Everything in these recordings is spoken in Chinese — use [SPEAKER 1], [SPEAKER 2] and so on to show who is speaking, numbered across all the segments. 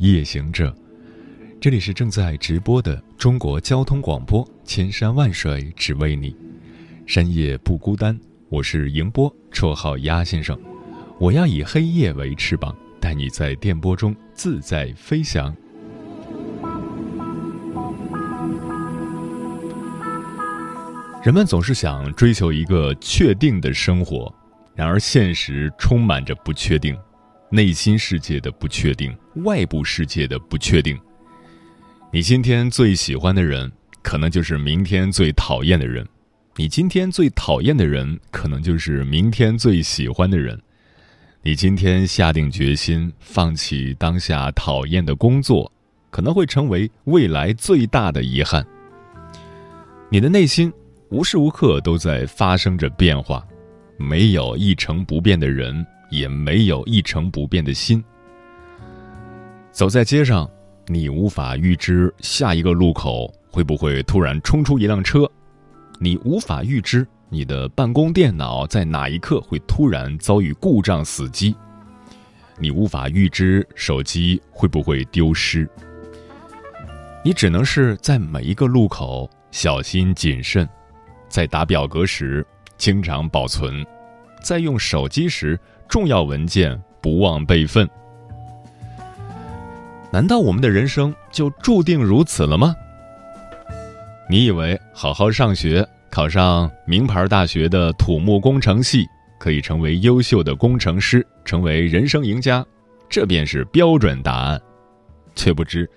[SPEAKER 1] 夜行者，这里是正在直播的中国交通广播，千山万水只为你，深夜不孤单。我是迎波，绰号鸭先生。我要以黑夜为翅膀，带你在电波中自在飞翔。人们总是想追求一个确定的生活，然而现实充满着不确定。内心世界的不确定，外部世界的不确定。你今天最喜欢的人，可能就是明天最讨厌的人；你今天最讨厌的人，可能就是明天最喜欢的人。你今天下定决心放弃当下讨厌的工作，可能会成为未来最大的遗憾。你的内心无时无刻都在发生着变化，没有一成不变的人。也没有一成不变的心。走在街上，你无法预知下一个路口会不会突然冲出一辆车，你无法预知你的办公电脑在哪一刻会突然遭遇故障死机，你无法预知手机会不会丢失。你只能是在每一个路口小心谨慎，在打表格时经常保存，在用手机时。重要文件不忘备份。难道我们的人生就注定如此了吗？你以为好好上学，考上名牌大学的土木工程系，可以成为优秀的工程师，成为人生赢家，这便是标准答案。却不知，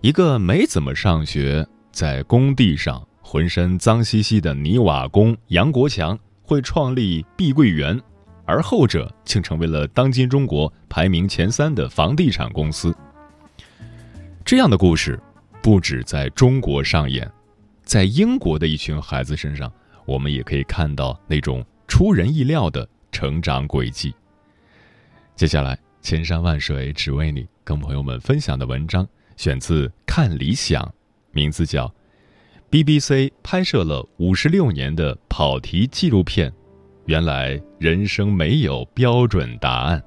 [SPEAKER 1] 一个没怎么上学，在工地上浑身脏兮兮的泥瓦工杨国强，会创立碧桂园。而后者竟成为了当今中国排名前三的房地产公司。这样的故事不止在中国上演，在英国的一群孩子身上，我们也可以看到那种出人意料的成长轨迹。接下来，千山万水只为你，跟朋友们分享的文章选自《看理想》，名字叫《BBC 拍摄了五十六年的跑题纪录片》。原来人生没有标准答案。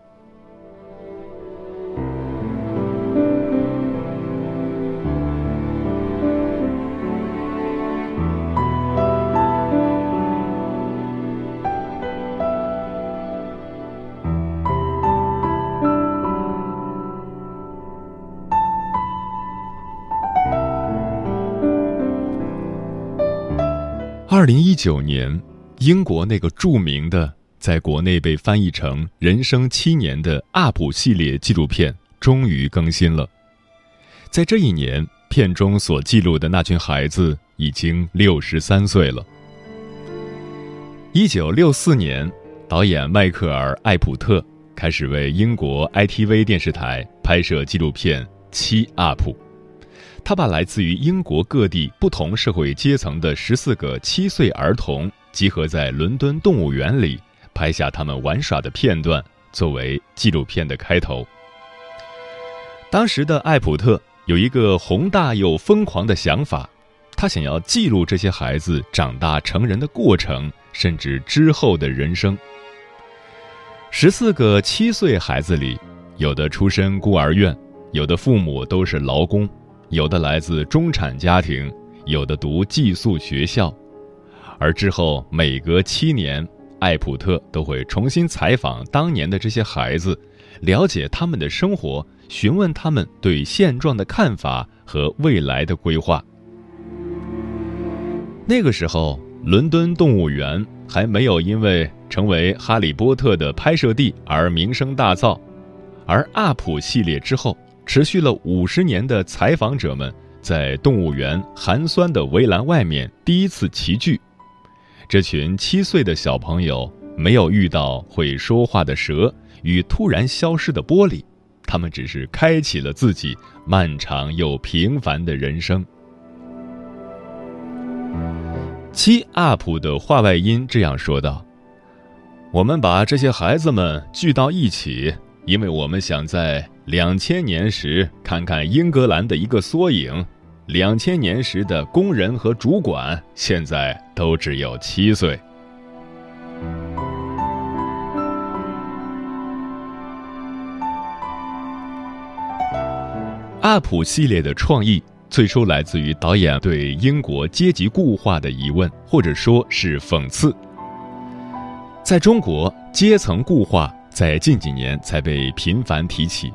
[SPEAKER 1] 二零一九年。英国那个著名的，在国内被翻译成《人生七年》的阿普系列纪录片终于更新了。在这一年，片中所记录的那群孩子已经六十三岁了。一九六四年，导演迈克尔·艾普特开始为英国 ITV 电视台拍摄纪录片《七阿普》，他把来自于英国各地不同社会阶层的十四个七岁儿童。集合在伦敦动物园里，拍下他们玩耍的片段，作为纪录片的开头。当时的艾普特有一个宏大又疯狂的想法，他想要记录这些孩子长大成人的过程，甚至之后的人生。十四个七岁孩子里，有的出身孤儿院，有的父母都是劳工，有的来自中产家庭，有的读寄宿学校。而之后每隔七年，艾普特都会重新采访当年的这些孩子，了解他们的生活，询问他们对现状的看法和未来的规划。那个时候，伦敦动物园还没有因为成为《哈利波特》的拍摄地而名声大噪，而阿普系列之后，持续了五十年的采访者们在动物园寒酸的围栏外面第一次齐聚。这群七岁的小朋友没有遇到会说话的蛇与突然消失的玻璃，他们只是开启了自己漫长又平凡的人生。七阿普的话外音这样说道：“我们把这些孩子们聚到一起，因为我们想在两千年时看看英格兰的一个缩影。两千年时的工人和主管现在都只有七岁。”阿普系列的创意。最初来自于导演对英国阶级固化的疑问，或者说是讽刺。在中国，阶层固化在近几年才被频繁提起，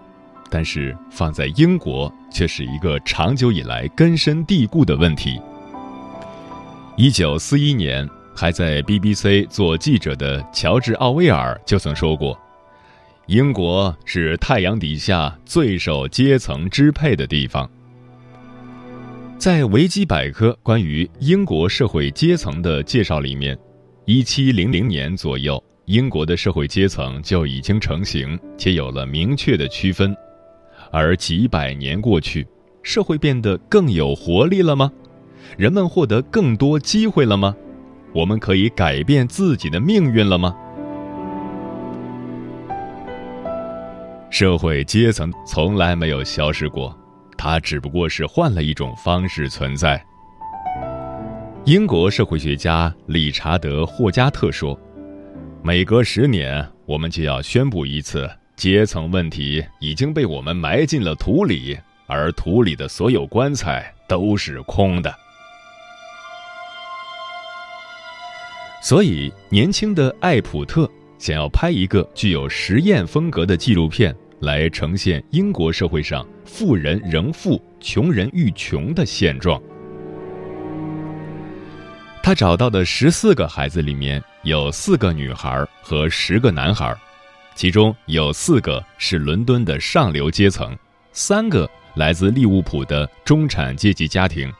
[SPEAKER 1] 但是放在英国却是一个长久以来根深蒂固的问题。一九四一年，还在 BBC 做记者的乔治·奥威尔就曾说过：“英国是太阳底下最受阶层支配的地方。”在维基百科关于英国社会阶层的介绍里面，一七零零年左右，英国的社会阶层就已经成型且有了明确的区分。而几百年过去，社会变得更有活力了吗？人们获得更多机会了吗？我们可以改变自己的命运了吗？社会阶层从来没有消失过。它只不过是换了一种方式存在。英国社会学家理查德·霍加特说：“每隔十年，我们就要宣布一次，阶层问题已经被我们埋进了土里，而土里的所有棺材都是空的。”所以，年轻的艾普特想要拍一个具有实验风格的纪录片。来呈现英国社会上富人仍富、穷人愈穷的现状。他找到的十四个孩子里面有四个女孩和十个男孩，其中有四个是伦敦的上流阶层，三个来自利物浦的中产阶级家庭，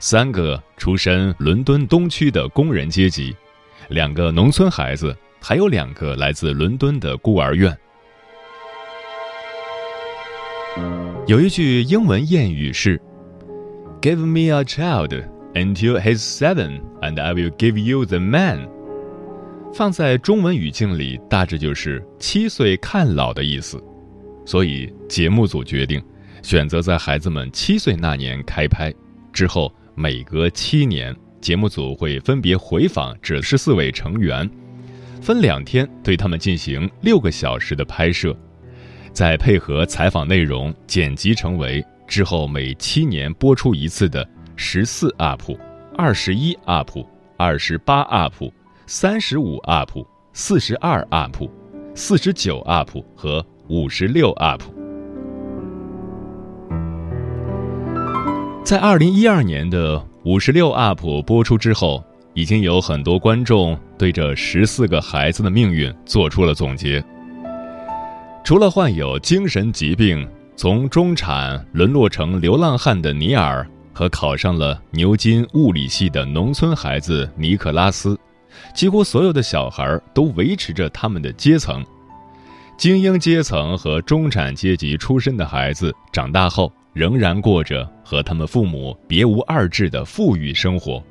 [SPEAKER 1] 三个出身伦敦东区的工人阶级，两个农村孩子，还有两个来自伦敦的孤儿院。有一句英文谚语是：“Give me a child until he's seven, and I will give you the man。”放在中文语境里，大致就是“七岁看老”的意思。所以，节目组决定选择在孩子们七岁那年开拍，之后每隔七年，节目组会分别回访这十四位成员，分两天对他们进行六个小时的拍摄。再配合采访内容剪辑成为之后每七年播出一次的十四 UP、二十一 UP、二十八 UP、三十五 UP、四十二 UP、四十九 UP 和五十六 UP。在二零一二年的五十六 UP 播出之后，已经有很多观众对这十四个孩子的命运做出了总结。除了患有精神疾病，从中产沦落成流浪汉的尼尔和考上了牛津物理系的农村孩子尼克拉斯，几乎所有的小孩都维持着他们的阶层。精英阶层和中产阶级出身的孩子长大后，仍然过着和他们父母别无二致的富裕生活，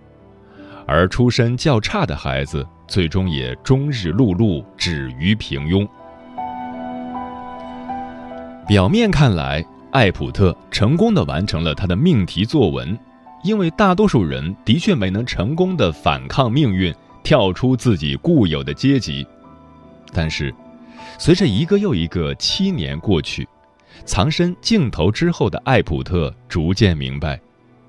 [SPEAKER 1] 而出身较差的孩子最终也终日碌碌，止于平庸。表面看来，艾普特成功的完成了他的命题作文，因为大多数人的确没能成功的反抗命运，跳出自己固有的阶级。但是，随着一个又一个七年过去，藏身镜头之后的艾普特逐渐明白，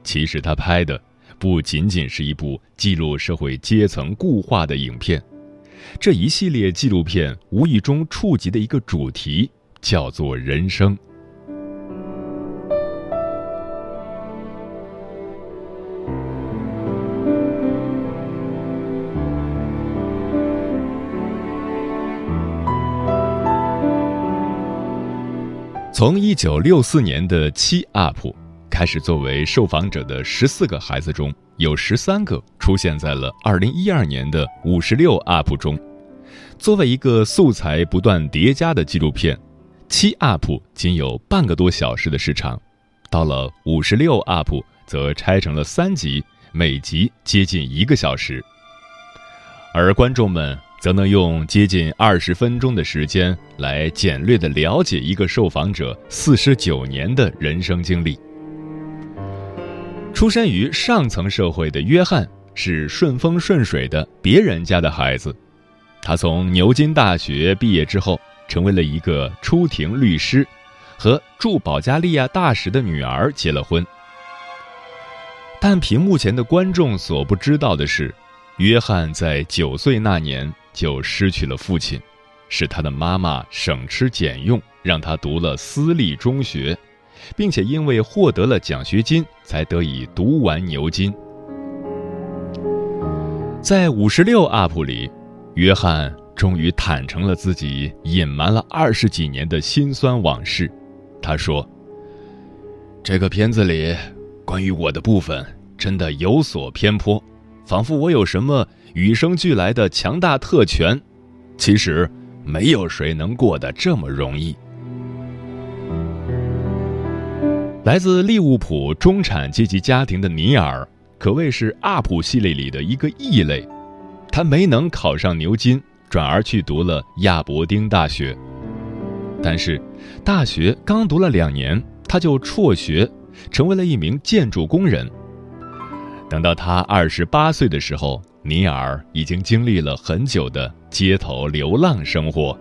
[SPEAKER 1] 其实他拍的不仅仅是一部记录社会阶层固化的影片，这一系列纪录片无意中触及的一个主题。叫做人生。从一九六四年的七 UP 开始，作为受访者的十四个孩子中，有十三个出现在了二零一二年的五十六 UP 中。作为一个素材不断叠加的纪录片。七 up 仅有半个多小时的时长，到了五十六 up 则拆成了三集，每集接近一个小时。而观众们则能用接近二十分钟的时间来简略的了解一个受访者四十九年的人生经历。出身于上层社会的约翰是顺风顺水的别人家的孩子，他从牛津大学毕业之后，成为了一个出庭律师，和驻保加利亚大使的女儿结了婚。但屏幕前的观众所不知道的是，约翰在九岁那年就失去了父亲，是他的妈妈省吃俭用让他读了私立中学。并且因为获得了奖学金，才得以读完牛津。在五十六 UP 里，约翰终于坦诚了自己隐瞒了二十几年的辛酸往事。他说：“这个片子里关于我的部分真的有所偏颇，仿佛我有什么与生俱来的强大特权。其实，没有谁能过得这么容易。”来自利物浦中产阶级家庭的尼尔，可谓是 UP 系列里的一个异类。他没能考上牛津，转而去读了亚伯丁大学。但是，大学刚读了两年，他就辍学，成为了一名建筑工人。等到他二十八岁的时候，尼尔已经经历了很久的街头流浪生活。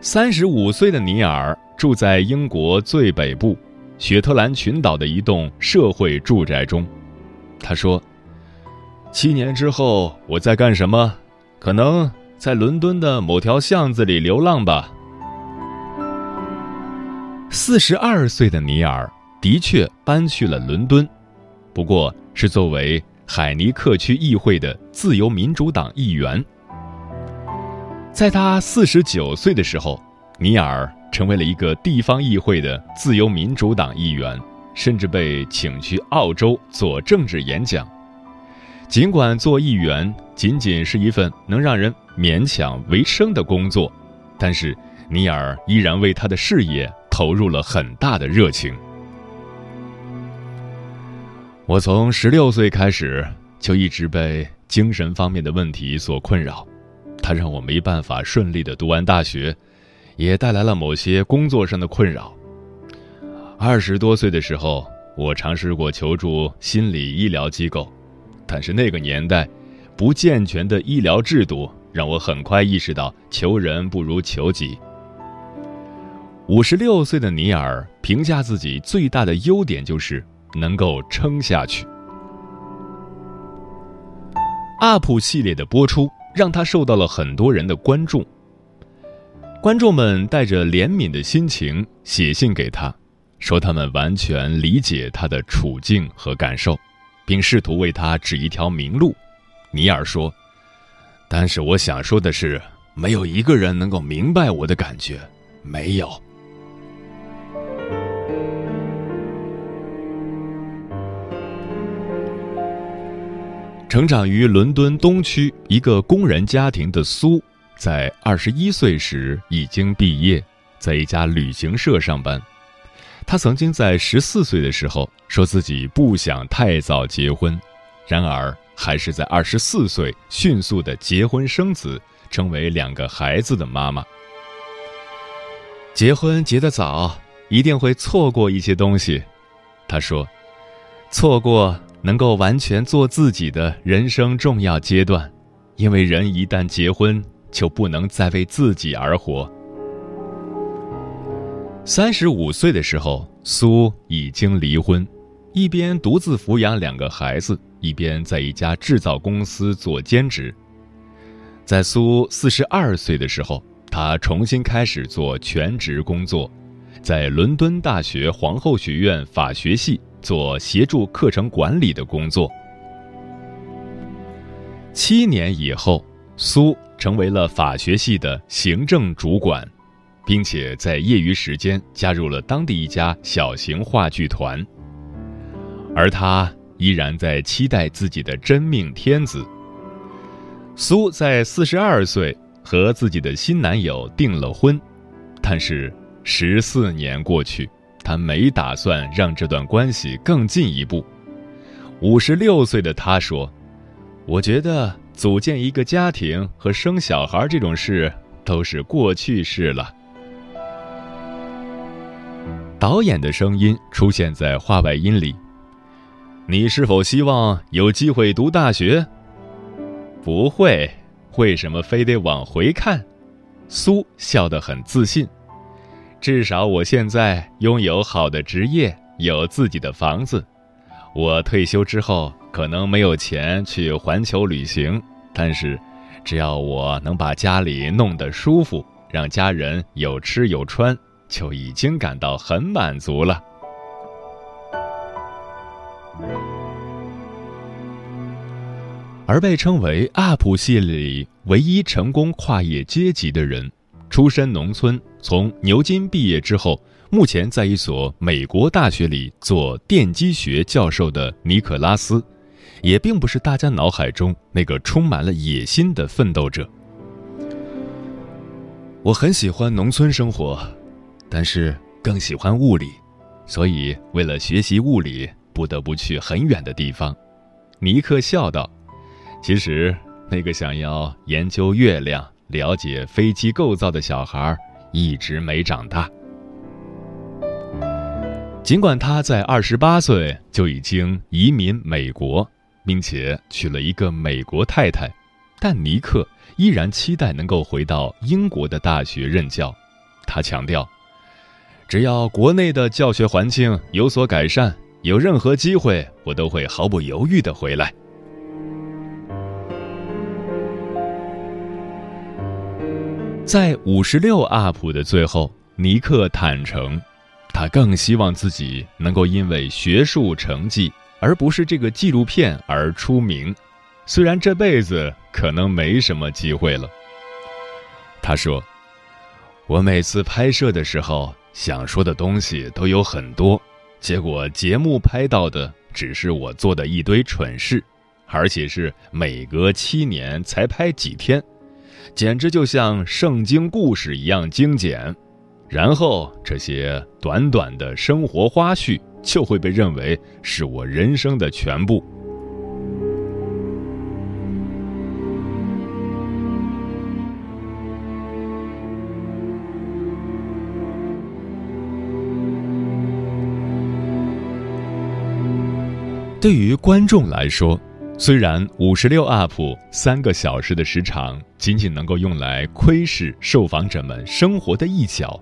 [SPEAKER 1] 三十五岁的尼尔。住在英国最北部雪特兰群岛的一栋社会住宅中，他说：“七年之后我在干什么？可能在伦敦的某条巷子里流浪吧。”四十二岁的尼尔的确搬去了伦敦，不过是作为海尼克区议会的自由民主党议员。在他四十九岁的时候，尼尔。成为了一个地方议会的自由民主党议员，甚至被请去澳洲做政治演讲。尽管做议员仅仅是一份能让人勉强为生的工作，但是尼尔依然为他的事业投入了很大的热情。我从十六岁开始就一直被精神方面的问题所困扰，它让我没办法顺利的读完大学。也带来了某些工作上的困扰。二十多岁的时候，我尝试过求助心理医疗机构，但是那个年代，不健全的医疗制度让我很快意识到求人不如求己。五十六岁的尼尔评价自己最大的优点就是能够撑下去。UP 系列的播出让他受到了很多人的关注。观众们带着怜悯的心情写信给他，说他们完全理解他的处境和感受，并试图为他指一条明路。尼尔说：“但是我想说的是，没有一个人能够明白我的感觉，没有。”成长于伦敦东区一个工人家庭的苏。在二十一岁时已经毕业，在一家旅行社上班。他曾经在十四岁的时候说自己不想太早结婚，然而还是在二十四岁迅速的结婚生子，成为两个孩子的妈妈。结婚结得早，一定会错过一些东西，他说，错过能够完全做自己的人生重要阶段，因为人一旦结婚。就不能再为自己而活。三十五岁的时候，苏已经离婚，一边独自抚养两个孩子，一边在一家制造公司做兼职。在苏四十二岁的时候，他重新开始做全职工作，在伦敦大学皇后学院法学系做协助课程管理的工作。七年以后，苏。成为了法学系的行政主管，并且在业余时间加入了当地一家小型话剧团。而他依然在期待自己的真命天子。苏在四十二岁和自己的新男友订了婚，但是十四年过去，他没打算让这段关系更进一步。五十六岁的他说：“我觉得组建一个家庭和生小孩这种事都是过去式了。”导演的声音出现在话外音里。你是否希望有机会读大学？不会，为什么非得往回看？苏笑得很自信。至少我现在拥有好的职业，有自己的房子。我退休之后可能没有钱去环球旅行，但是只要我能把家里弄得舒服，让家人有吃有穿。就已经感到很满足了。而被称为 UP 系列里唯一成功跨越阶级的人，出身农村，从牛津毕业之后，目前在一所美国大学里做电机学教授的尼克拉斯，也并不是大家脑海中那个充满了野心的奋斗者。我很喜欢农村生活。但是更喜欢物理，所以为了学习物理，不得不去很远的地方。尼克笑道：“其实那个想要研究月亮、了解飞机构造的小孩，一直没长大。尽管他在二十八岁就已经移民美国，并且娶了一个美国太太，但尼克依然期待能够回到英国的大学任教。他强调。”只要国内的教学环境有所改善，有任何机会，我都会毫不犹豫的回来。在五十六 UP 的最后，尼克坦诚，他更希望自己能够因为学术成绩，而不是这个纪录片而出名，虽然这辈子可能没什么机会了。他说：“我每次拍摄的时候。”想说的东西都有很多，结果节目拍到的只是我做的一堆蠢事，而且是每隔七年才拍几天，简直就像圣经故事一样精简。然后这些短短的生活花絮就会被认为是我人生的全部。对于观众来说，虽然五十六 UP 三个小时的时长仅仅能够用来窥视受访者们生活的一角，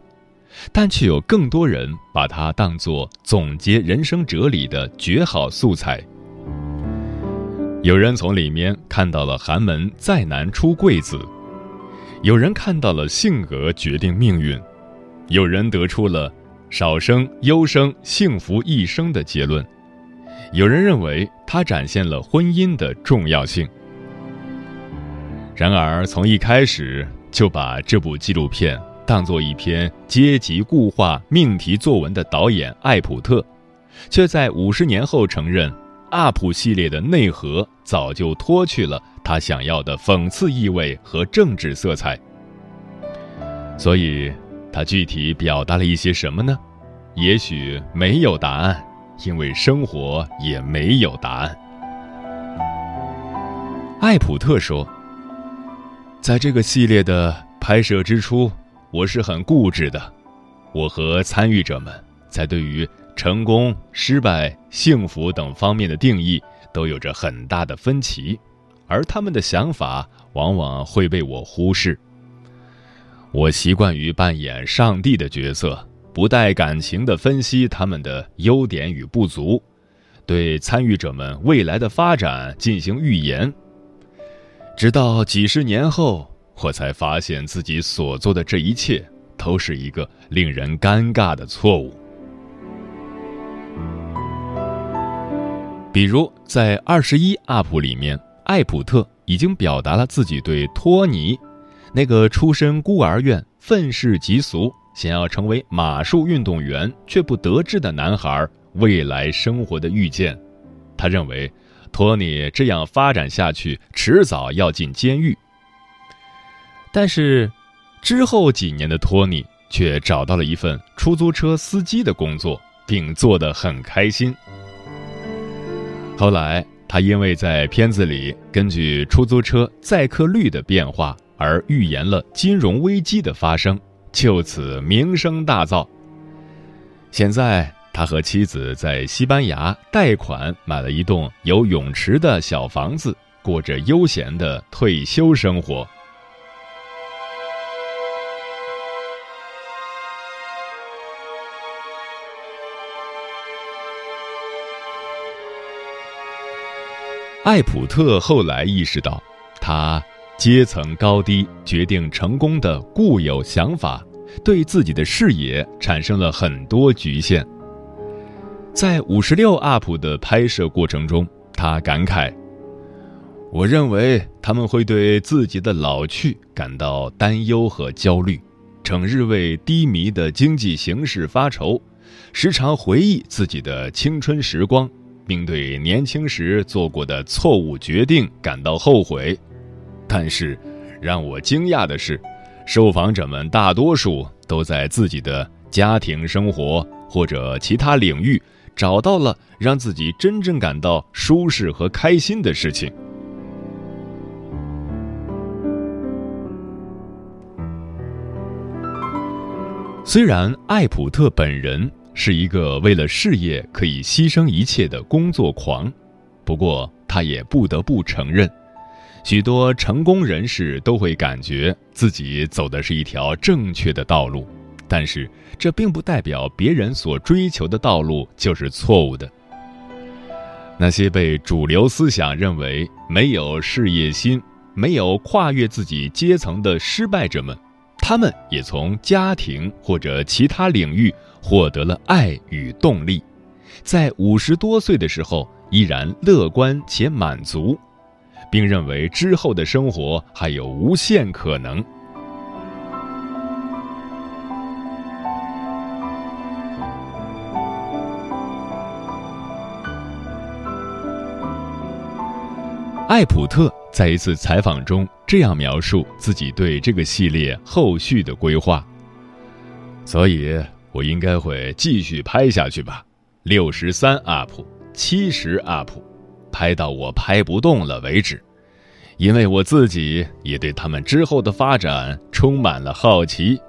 [SPEAKER 1] 但却有更多人把它当作总结人生哲理的绝好素材。有人从里面看到了寒门再难出贵子，有人看到了性格决定命运，有人得出了少生优生幸福一生的结论。有人认为他展现了婚姻的重要性。然而，从一开始就把这部纪录片当做一篇阶级固化命题作文的导演艾普特，却在五十年后承认，UP 系列的内核早就脱去了他想要的讽刺意味和政治色彩。所以，他具体表达了一些什么呢？也许没有答案。因为生活也没有答案。艾普特说：“在这个系列的拍摄之初，我是很固执的。我和参与者们在对于成功、失败、幸福等方面的定义都有着很大的分歧，而他们的想法往往会被我忽视。我习惯于扮演上帝的角色。”不带感情的分析他们的优点与不足，对参与者们未来的发展进行预言。直到几十年后，我才发现自己所做的这一切都是一个令人尴尬的错误。比如，在二十一 UP 里面，艾普特已经表达了自己对托尼，那个出身孤儿院、愤世嫉俗。想要成为马术运动员却不得志的男孩未来生活的预见，他认为托尼这样发展下去，迟早要进监狱。但是，之后几年的托尼却找到了一份出租车司机的工作，并做得很开心。后来，他因为在片子里根据出租车载客率的变化而预言了金融危机的发生，就此名声大噪。现在，他和妻子在西班牙贷款买了一栋有泳池的小房子，过着悠闲的退休生活。艾普特后来意识到，他阶层高低决定成功的固有想法，对自己的视野产生了很多局限。在五十六 UP 的拍摄过程中，他感慨：“我认为他们会对自己的老去感到担忧和焦虑，整日为低迷的经济形势发愁，时常回忆自己的青春时光。”并对年轻时做过的错误决定感到后悔，但是，让我惊讶的是，受访者们大多数都在自己的家庭生活或者其他领域找到了让自己真正感到舒适和开心的事情。虽然艾普特本人。是一个为了事业可以牺牲一切的工作狂，不过他也不得不承认，许多成功人士都会感觉自己走的是一条正确的道路，但是这并不代表别人所追求的道路就是错误的。那些被主流思想认为没有事业心、没有跨越自己阶层的失败者们，他们也从家庭或者其他领域。获得了爱与动力，在五十多岁的时候依然乐观且满足，并认为之后的生活还有无限可能。艾普特在一次采访中这样描述自己对这个系列后续的规划，所以。我应该会继续拍下去吧，六十三 up，七十 up，拍到我拍不动了为止，因为我自己也对他们之后的发展充满了好奇。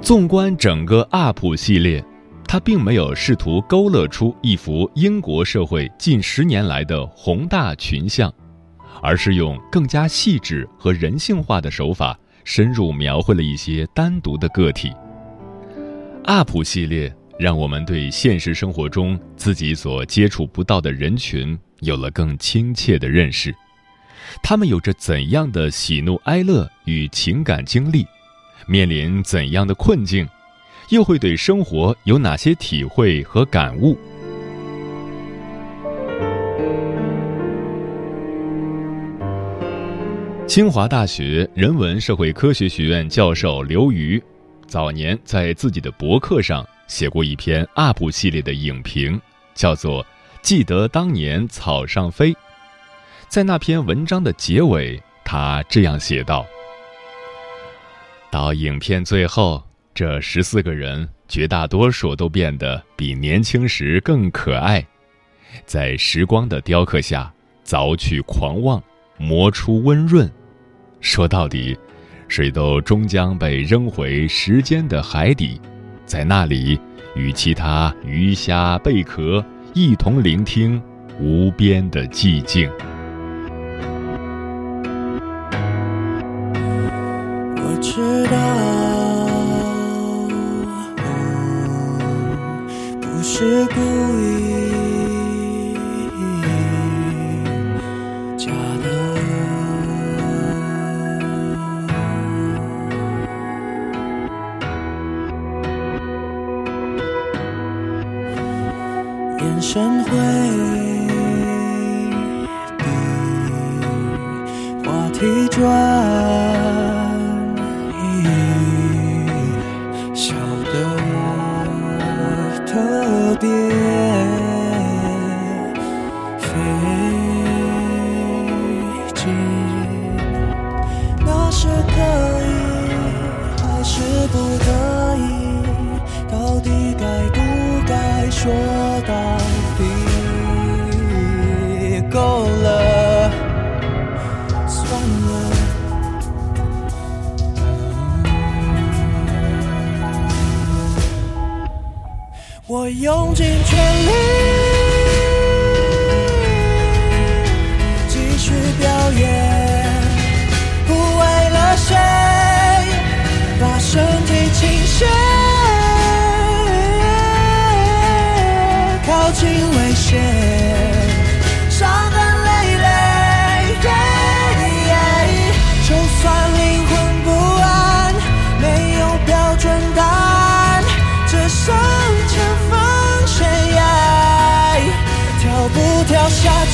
[SPEAKER 1] 纵观整个 up 系列，它并没有试图勾勒出一幅英国社会近十年来的宏大群像。而是用更加细致和人性化的手法，深入描绘了一些单独的个体。UP 系列让我们对现实生活中自己所接触不到的人群有了更亲切的认识。他们有着怎样的喜怒哀乐与情感经历，面临怎样的困境，又会对生活有哪些体会和感悟？清华大学人文社会科学学院教授刘瑜，早年在自己的博客上写过一篇 UP 系列的影评，叫做《记得当年草上飞》。在那篇文章的结尾，他这样写道：“到影片最后，这十四个人绝大多数都变得比年轻时更可爱，在时光的雕刻下，凿去狂妄，磨出温润。”说到底，水都终将被扔回时间的海底，在那里与其他鱼虾贝壳一同聆听无边的寂静。
[SPEAKER 2] 我知道，不是故意。晨会话题转移，笑得特别飞机，那是可以，还是不可以？到底该不该说？用尽全力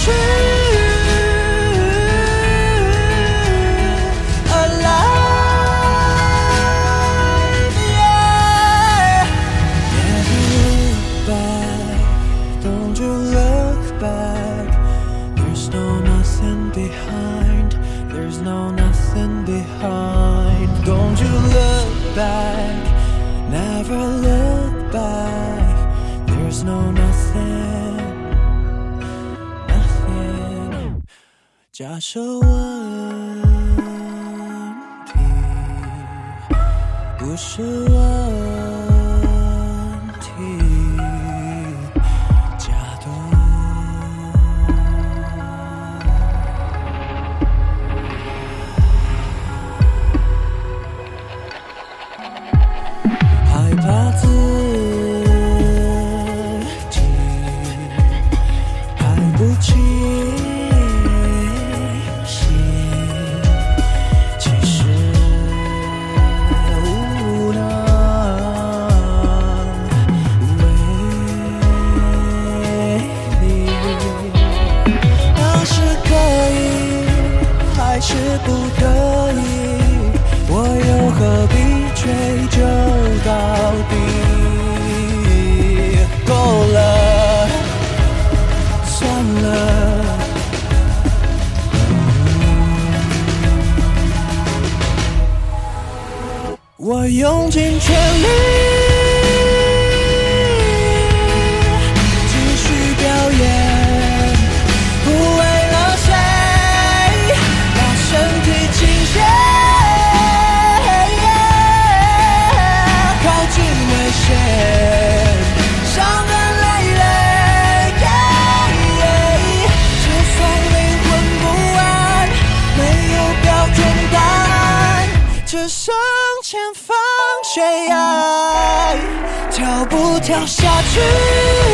[SPEAKER 2] true 是问题，不是问题，假的。害怕自己，还不起。走下去。